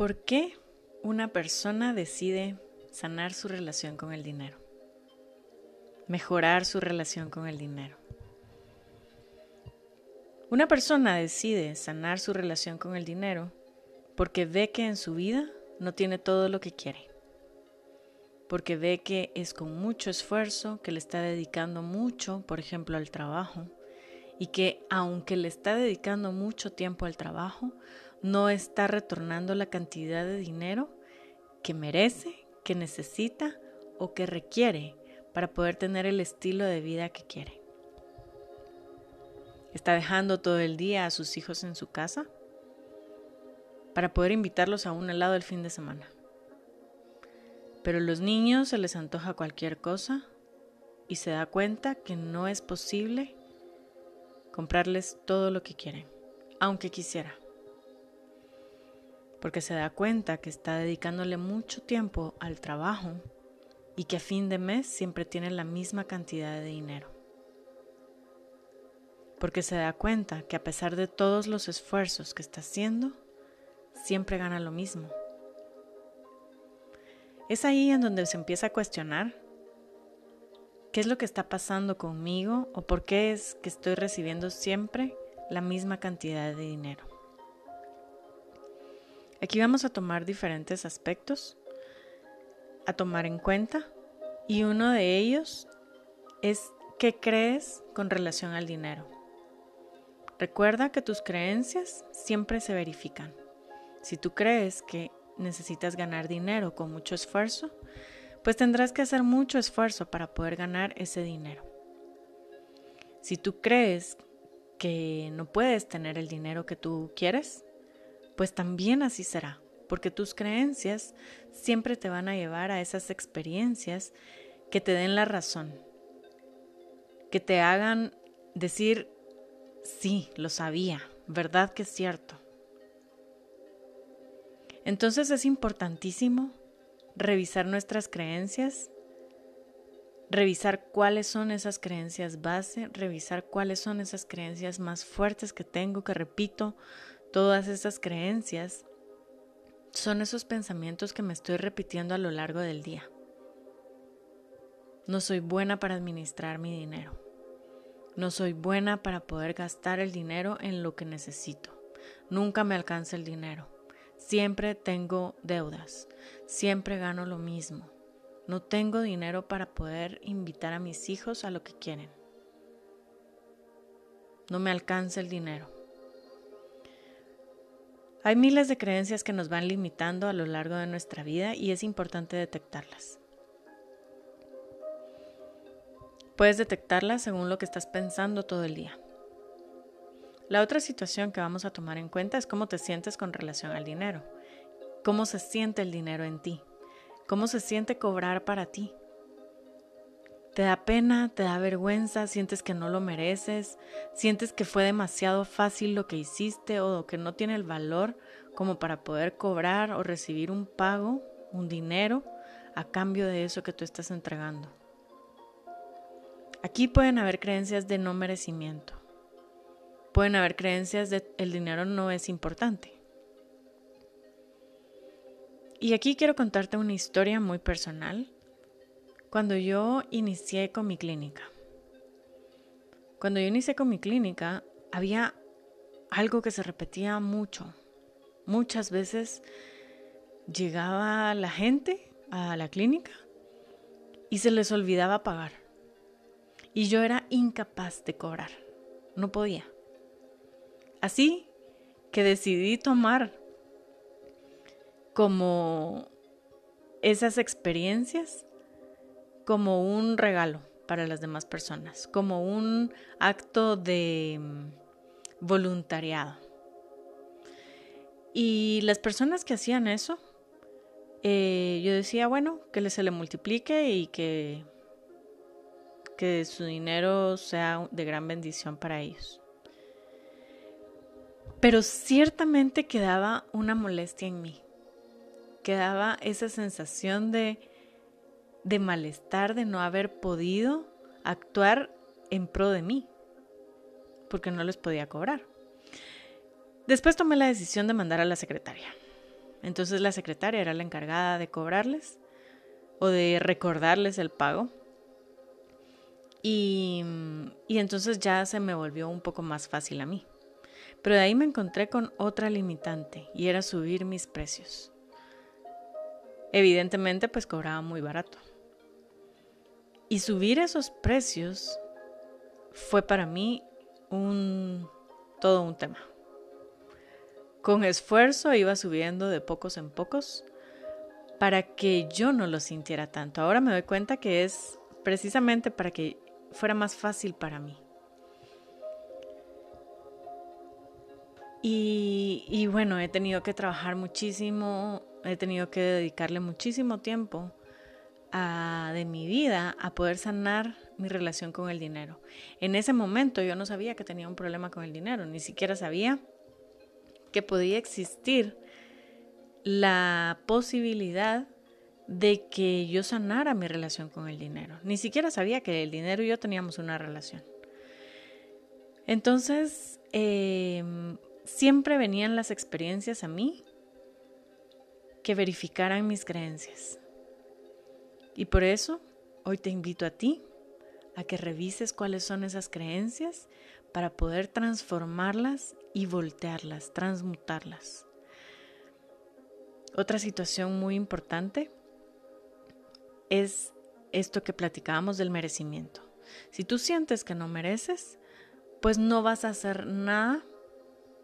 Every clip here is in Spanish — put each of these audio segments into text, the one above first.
¿Por qué una persona decide sanar su relación con el dinero? Mejorar su relación con el dinero. Una persona decide sanar su relación con el dinero porque ve que en su vida no tiene todo lo que quiere. Porque ve que es con mucho esfuerzo, que le está dedicando mucho, por ejemplo, al trabajo, y que aunque le está dedicando mucho tiempo al trabajo, no está retornando la cantidad de dinero que merece, que necesita o que requiere para poder tener el estilo de vida que quiere. Está dejando todo el día a sus hijos en su casa para poder invitarlos a un helado el fin de semana. Pero a los niños se les antoja cualquier cosa y se da cuenta que no es posible comprarles todo lo que quieren, aunque quisiera porque se da cuenta que está dedicándole mucho tiempo al trabajo y que a fin de mes siempre tiene la misma cantidad de dinero. Porque se da cuenta que a pesar de todos los esfuerzos que está haciendo, siempre gana lo mismo. Es ahí en donde se empieza a cuestionar qué es lo que está pasando conmigo o por qué es que estoy recibiendo siempre la misma cantidad de dinero. Aquí vamos a tomar diferentes aspectos a tomar en cuenta y uno de ellos es qué crees con relación al dinero. Recuerda que tus creencias siempre se verifican. Si tú crees que necesitas ganar dinero con mucho esfuerzo, pues tendrás que hacer mucho esfuerzo para poder ganar ese dinero. Si tú crees que no puedes tener el dinero que tú quieres, pues también así será, porque tus creencias siempre te van a llevar a esas experiencias que te den la razón, que te hagan decir, sí, lo sabía, verdad que es cierto. Entonces es importantísimo revisar nuestras creencias, revisar cuáles son esas creencias base, revisar cuáles son esas creencias más fuertes que tengo, que repito Todas esas creencias son esos pensamientos que me estoy repitiendo a lo largo del día. No soy buena para administrar mi dinero. No soy buena para poder gastar el dinero en lo que necesito. Nunca me alcanza el dinero. Siempre tengo deudas. Siempre gano lo mismo. No tengo dinero para poder invitar a mis hijos a lo que quieren. No me alcanza el dinero. Hay miles de creencias que nos van limitando a lo largo de nuestra vida y es importante detectarlas. Puedes detectarlas según lo que estás pensando todo el día. La otra situación que vamos a tomar en cuenta es cómo te sientes con relación al dinero. Cómo se siente el dinero en ti. Cómo se siente cobrar para ti. Te da pena, te da vergüenza, sientes que no lo mereces, sientes que fue demasiado fácil lo que hiciste o que no tiene el valor como para poder cobrar o recibir un pago, un dinero, a cambio de eso que tú estás entregando. Aquí pueden haber creencias de no merecimiento. Pueden haber creencias de el dinero no es importante. Y aquí quiero contarte una historia muy personal cuando yo inicié con mi clínica. Cuando yo inicié con mi clínica, había algo que se repetía mucho. Muchas veces llegaba la gente a la clínica y se les olvidaba pagar. Y yo era incapaz de cobrar. No podía. Así que decidí tomar como esas experiencias como un regalo para las demás personas, como un acto de mm, voluntariado. Y las personas que hacían eso, eh, yo decía, bueno, que se le multiplique y que, que su dinero sea de gran bendición para ellos. Pero ciertamente quedaba una molestia en mí. Quedaba esa sensación de de malestar de no haber podido actuar en pro de mí, porque no les podía cobrar. Después tomé la decisión de mandar a la secretaria. Entonces la secretaria era la encargada de cobrarles o de recordarles el pago. Y, y entonces ya se me volvió un poco más fácil a mí. Pero de ahí me encontré con otra limitante y era subir mis precios. Evidentemente pues cobraba muy barato. Y subir esos precios fue para mí un todo un tema. Con esfuerzo iba subiendo de pocos en pocos para que yo no lo sintiera tanto. Ahora me doy cuenta que es precisamente para que fuera más fácil para mí. Y, y, bueno, he tenido que trabajar muchísimo, he tenido que dedicarle muchísimo tiempo de mi vida a poder sanar mi relación con el dinero. En ese momento yo no sabía que tenía un problema con el dinero, ni siquiera sabía que podía existir la posibilidad de que yo sanara mi relación con el dinero. Ni siquiera sabía que el dinero y yo teníamos una relación. Entonces, em, siempre venían las experiencias a mí que verificaran mis creencias. Y por eso hoy te invito a ti a que revises cuáles son esas creencias para poder transformarlas y voltearlas, transmutarlas. Otra situación muy importante es esto que platicábamos del merecimiento. Si tú sientes que no mereces, pues no vas a hacer nada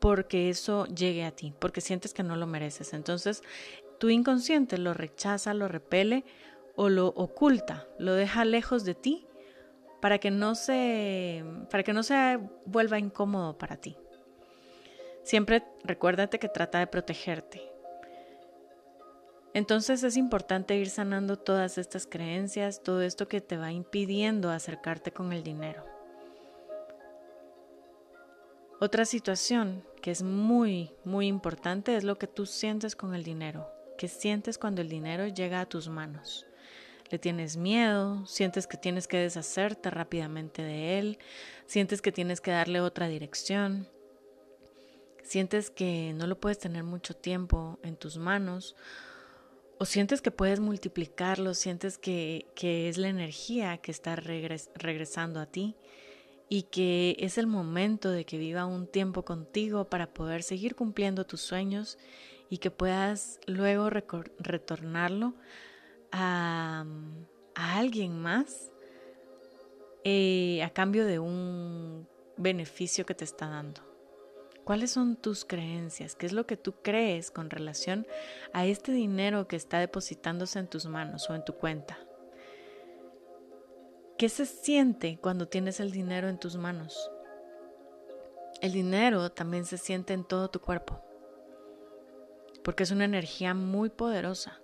porque eso llegue a ti, porque sientes que no lo mereces. Entonces, tu inconsciente lo rechaza, lo repele o lo oculta, lo deja lejos de ti para que no se para que no se vuelva incómodo para ti. Siempre recuérdate que trata de protegerte. Entonces es importante ir sanando todas estas creencias, todo esto que te va impidiendo acercarte con el dinero. Otra situación que es muy, muy importante es lo que tú sientes con el dinero, que sientes cuando el dinero llega a tus manos. Le tienes miedo, sientes que tienes que deshacerte rápidamente de él, sientes que tienes que darle otra dirección, sientes que no lo puedes tener mucho tiempo en tus manos o sientes que puedes multiplicarlo, sientes que, que es la energía que está regresando a ti y que es el momento de que viva un tiempo contigo para poder seguir cumpliendo tus sueños y que puedas luego retornarlo a, alguien más eh, a cambio de un beneficio que te está dando. ¿Cuáles son tus creencias? ¿Qué es lo que tú crees con relación a este dinero que está depositándose en tus manos o en tu cuenta? ¿Qué se siente cuando tienes el dinero en tus manos? El dinero también se siente en todo tu cuerpo, porque es una energía muy poderosa.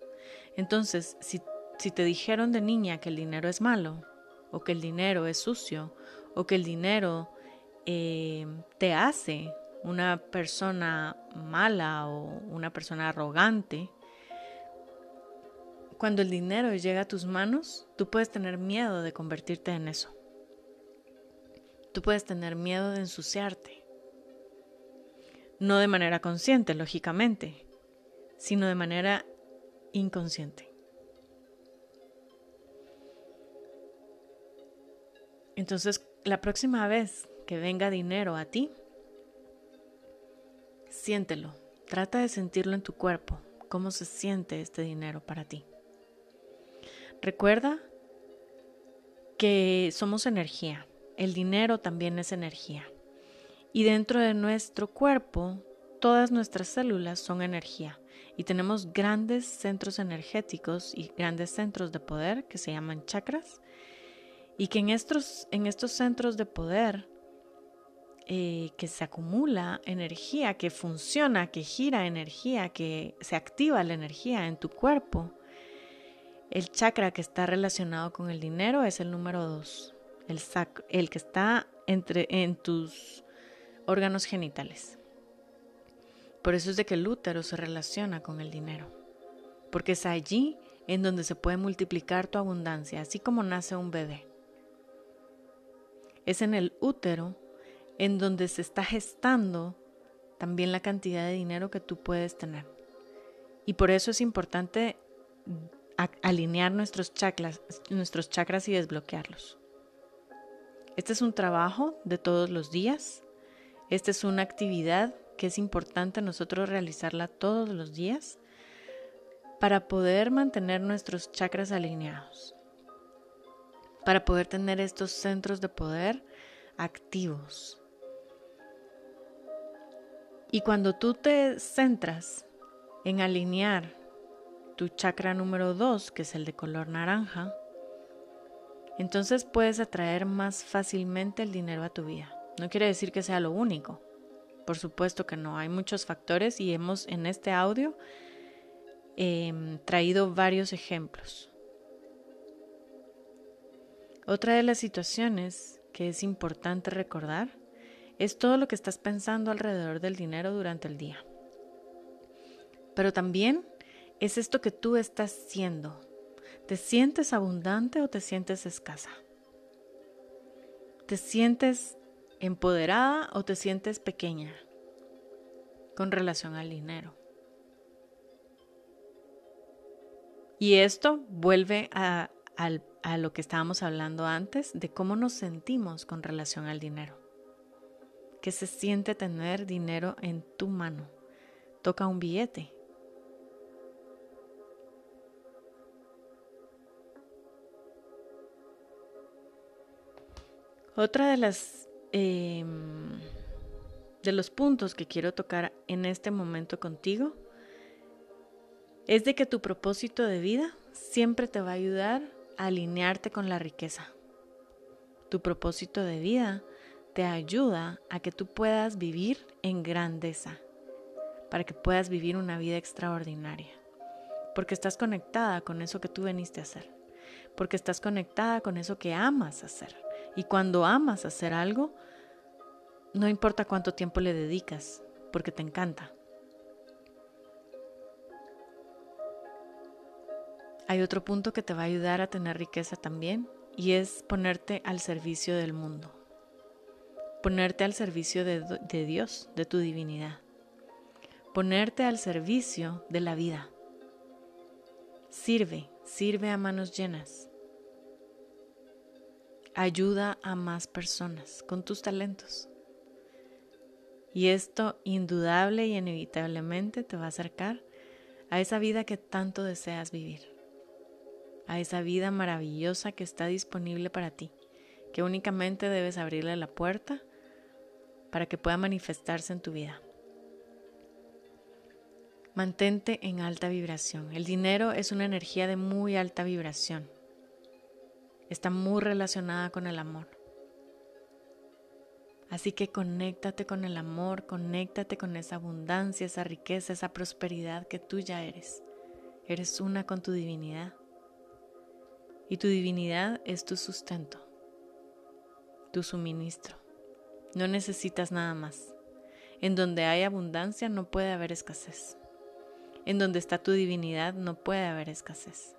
Entonces, si, te dijeron de niña que el dinero es malo, o que el dinero es sucio, o que el dinero eh, te hace una persona mala o una persona arrogante, cuando el dinero llega a tus manos, tú puedes tener miedo de convertirte en eso. Tú puedes tener miedo de ensuciarte. No de manera consciente, lógicamente, sino de manera inconsciente. Entonces, la próxima vez que venga dinero a ti, siéntelo. Trata de sentirlo en tu cuerpo, cómo se siente este dinero para ti. Recuerda que somos energía. El dinero también es energía. Y dentro de nuestro cuerpo, todas nuestras células son energía. Y tenemos grandes centros energéticos y grandes centros de poder que se llaman chakras. Y que en estos, en estos centros de poder eh, que se acumula energía, que funciona, que gira energía, que se activa la energía en tu cuerpo, el chakra que está relacionado con el dinero es el número 2, el, el que está entre, en tus órganos genitales. Por eso es de que el útero se relaciona con el dinero, porque es allí en donde se puede multiplicar tu abundancia, así como nace un bebé. Es en el útero en donde se está gestando también la cantidad de dinero que tú puedes tener. Y por eso es importante alinear nuestros chakras, nuestros chakras y desbloquearlos. Este es un trabajo de todos los días. Esta es una actividad que es importante nosotros realizarla todos los días para poder mantener nuestros chakras alineados, para poder tener estos centros de poder activos. Y cuando tú te centras en alinear tu chakra número 2, que es el de color naranja, entonces puedes atraer más fácilmente el dinero a tu vida. No quiere decir que sea lo único. Por supuesto que no. Hay muchos factores y hemos en este audio em, traído varios ejemplos. Otra de las situaciones que es importante recordar es todo lo que estás pensando alrededor del dinero durante el día. Pero también es esto que tú estás siendo. ¿Te sientes abundante o te sientes escasa? ¿Te sientes empoderada o te sientes pequeña con relación al dinero? Y esto vuelve a, a lo que estábamos hablando antes de cómo nos sentimos con relación al dinero. ¿Qué se siente tener dinero en tu mano? Toca un billete Otra de las em, de los puntos que quiero tocar en este momento contigo es de que tu propósito de vida siempre te va a ayudar a alinearte con la riqueza. Tu propósito de vida te ayuda a que tú puedas vivir en grandeza, para que puedas vivir una vida extraordinaria, porque estás conectada con eso que tú veniste a hacer, porque estás conectada con eso que amas hacer. Y cuando amas hacer algo, no importa cuánto tiempo le dedicas, porque te encanta. Hay otro punto que te va a ayudar a tener riqueza también y es ponerte al servicio del mundo. Ponerte al servicio de, de Dios, de tu divinidad. Ponerte al servicio de la vida. Sirve, sirve a manos llenas. Ayuda a más personas con tus talentos. Y esto indudable y inevitablemente te va a acercar a esa vida que tanto deseas vivir, a esa vida maravillosa que está disponible para ti, que únicamente debes abrirle la puerta para que pueda manifestarse en tu vida. Mantente en alta vibración. El dinero es una energía de muy alta vibración está muy relacionada con el amor. Así que conéctate con el amor, conéctate con esa abundancia, esa riqueza, esa prosperidad que tú ya eres. Eres una con tu divinidad. Y tu divinidad es tu sustento, tu suministro. No necesitas nada más. En donde hay abundancia no puede haber escasez. En donde está tu divinidad no puede haber escasez.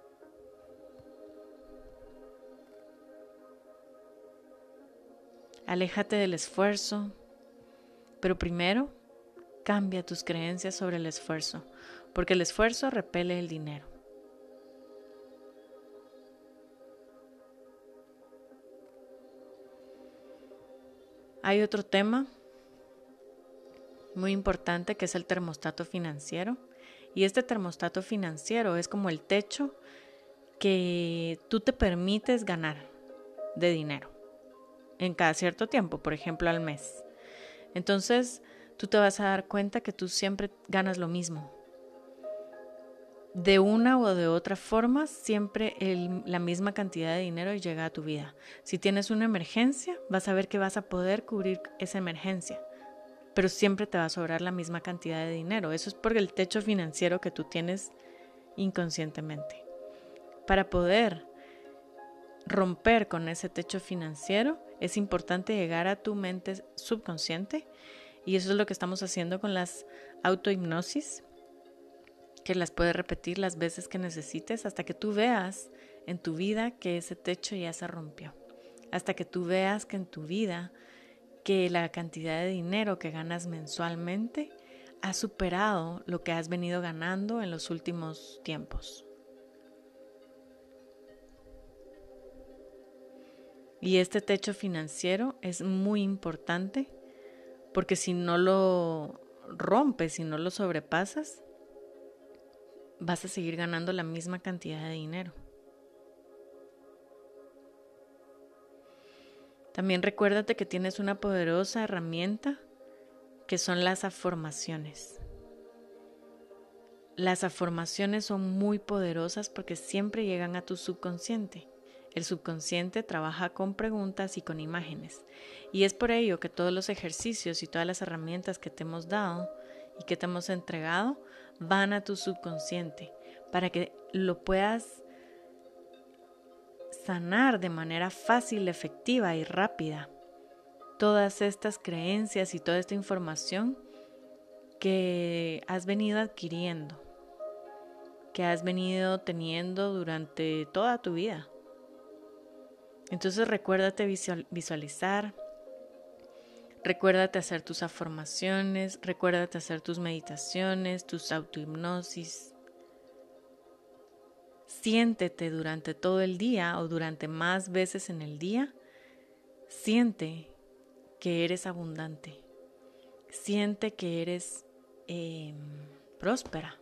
Aléjate del esfuerzo, pero primero cambia tus creencias sobre el esfuerzo, porque el esfuerzo repele el dinero. Hay otro tema muy importante que es el termostato financiero. Y este termostato financiero es como el techo que tú te permites ganar de dinero en cada cierto tiempo, por ejemplo al mes. Entonces, tú te vas a dar cuenta que tú siempre ganas lo mismo. De una o de otra forma, siempre la misma cantidad de dinero llega a tu vida. Si tienes una emergencia, vas a ver que vas a poder cubrir esa emergencia, pero siempre te va a sobrar la misma cantidad de dinero. Eso es por el techo financiero que tú tienes inconscientemente. Para poder romper con ese techo financiero, es importante llegar a tu mente subconsciente y eso es lo que estamos haciendo con las autohipnosis, que las puedes repetir las veces que necesites hasta que tú veas en tu vida que ese techo ya se rompió, hasta que tú veas que en tu vida que la cantidad de dinero que ganas mensualmente ha superado lo que has venido ganando en los últimos tiempos. Y este techo financiero es muy importante porque si no lo rompes, si no lo sobrepasas, vas a seguir ganando la misma cantidad de dinero. También recuérdate que tienes una poderosa herramienta que son las afirmaciones. Las afirmaciones son muy poderosas porque siempre llegan a tu subconsciente. El subconsciente trabaja con preguntas y con imágenes. Y es por ello que todos los ejercicios y todas las herramientas que te hemos dado y que te hemos entregado van a tu subconsciente para que lo puedas sanar de manera fácil, efectiva y rápida todas estas creencias y toda esta información que has venido adquiriendo, que has venido teniendo durante toda tu vida. Entonces recuérdate visualizar, recuérdate hacer tus afirmaciones, recuérdate hacer tus meditaciones, tus autohipnosis. Siéntete durante todo el día o durante más veces en el día. Siente que eres abundante. Siente que eres em, próspera.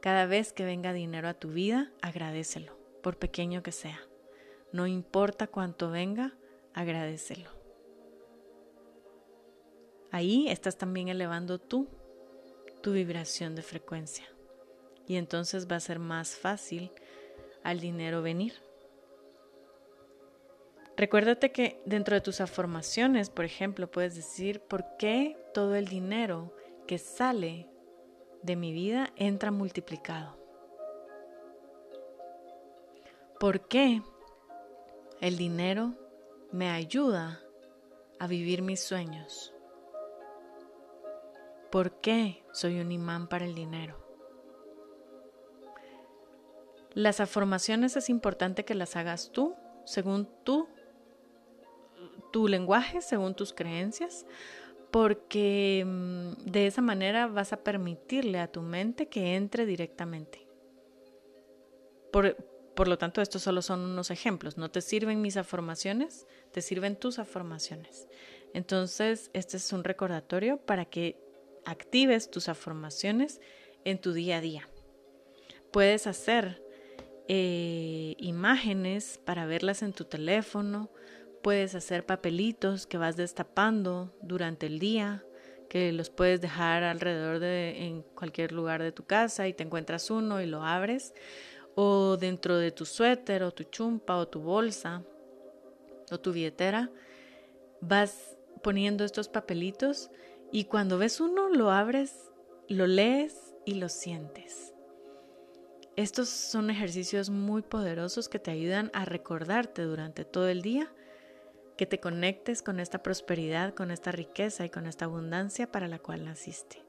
Cada vez que venga dinero a tu vida, agradecelo, por pequeño que sea. No importa cuánto venga, agradecelo. Ahí estás también elevando tú tu vibración de frecuencia. Y entonces va a ser más fácil al dinero venir. Recuérdate que dentro de tus afirmaciones, por ejemplo, puedes decir, ¿por qué todo el dinero que sale de mi vida entra multiplicado? ¿Por qué el dinero me ayuda a vivir mis sueños. ¿Por qué soy un imán para el dinero? Las afirmaciones es importante que las hagas tú, según tú, tu lenguaje, según tus creencias, porque mm, de esa manera vas a permitirle a tu mente que entre directamente. Por, por lo tanto, estos solo son unos ejemplos. No te sirven mis afirmaciones, te sirven tus afirmaciones. Entonces, este es un recordatorio para que actives tus afirmaciones en tu día a día. Puedes hacer eh, imágenes para verlas en tu teléfono, puedes hacer papelitos que vas destapando durante el día, que los puedes dejar alrededor de en cualquier lugar de tu casa y te encuentras uno y lo abres o dentro de tu suéter o tu chumpa o tu bolsa o tu billetera, vas poniendo estos papelitos y cuando ves uno lo abres, lo lees y lo sientes. Estos son ejercicios muy poderosos que te ayudan a recordarte durante todo el día que te conectes con esta prosperidad, con esta riqueza y con esta abundancia para la cual naciste.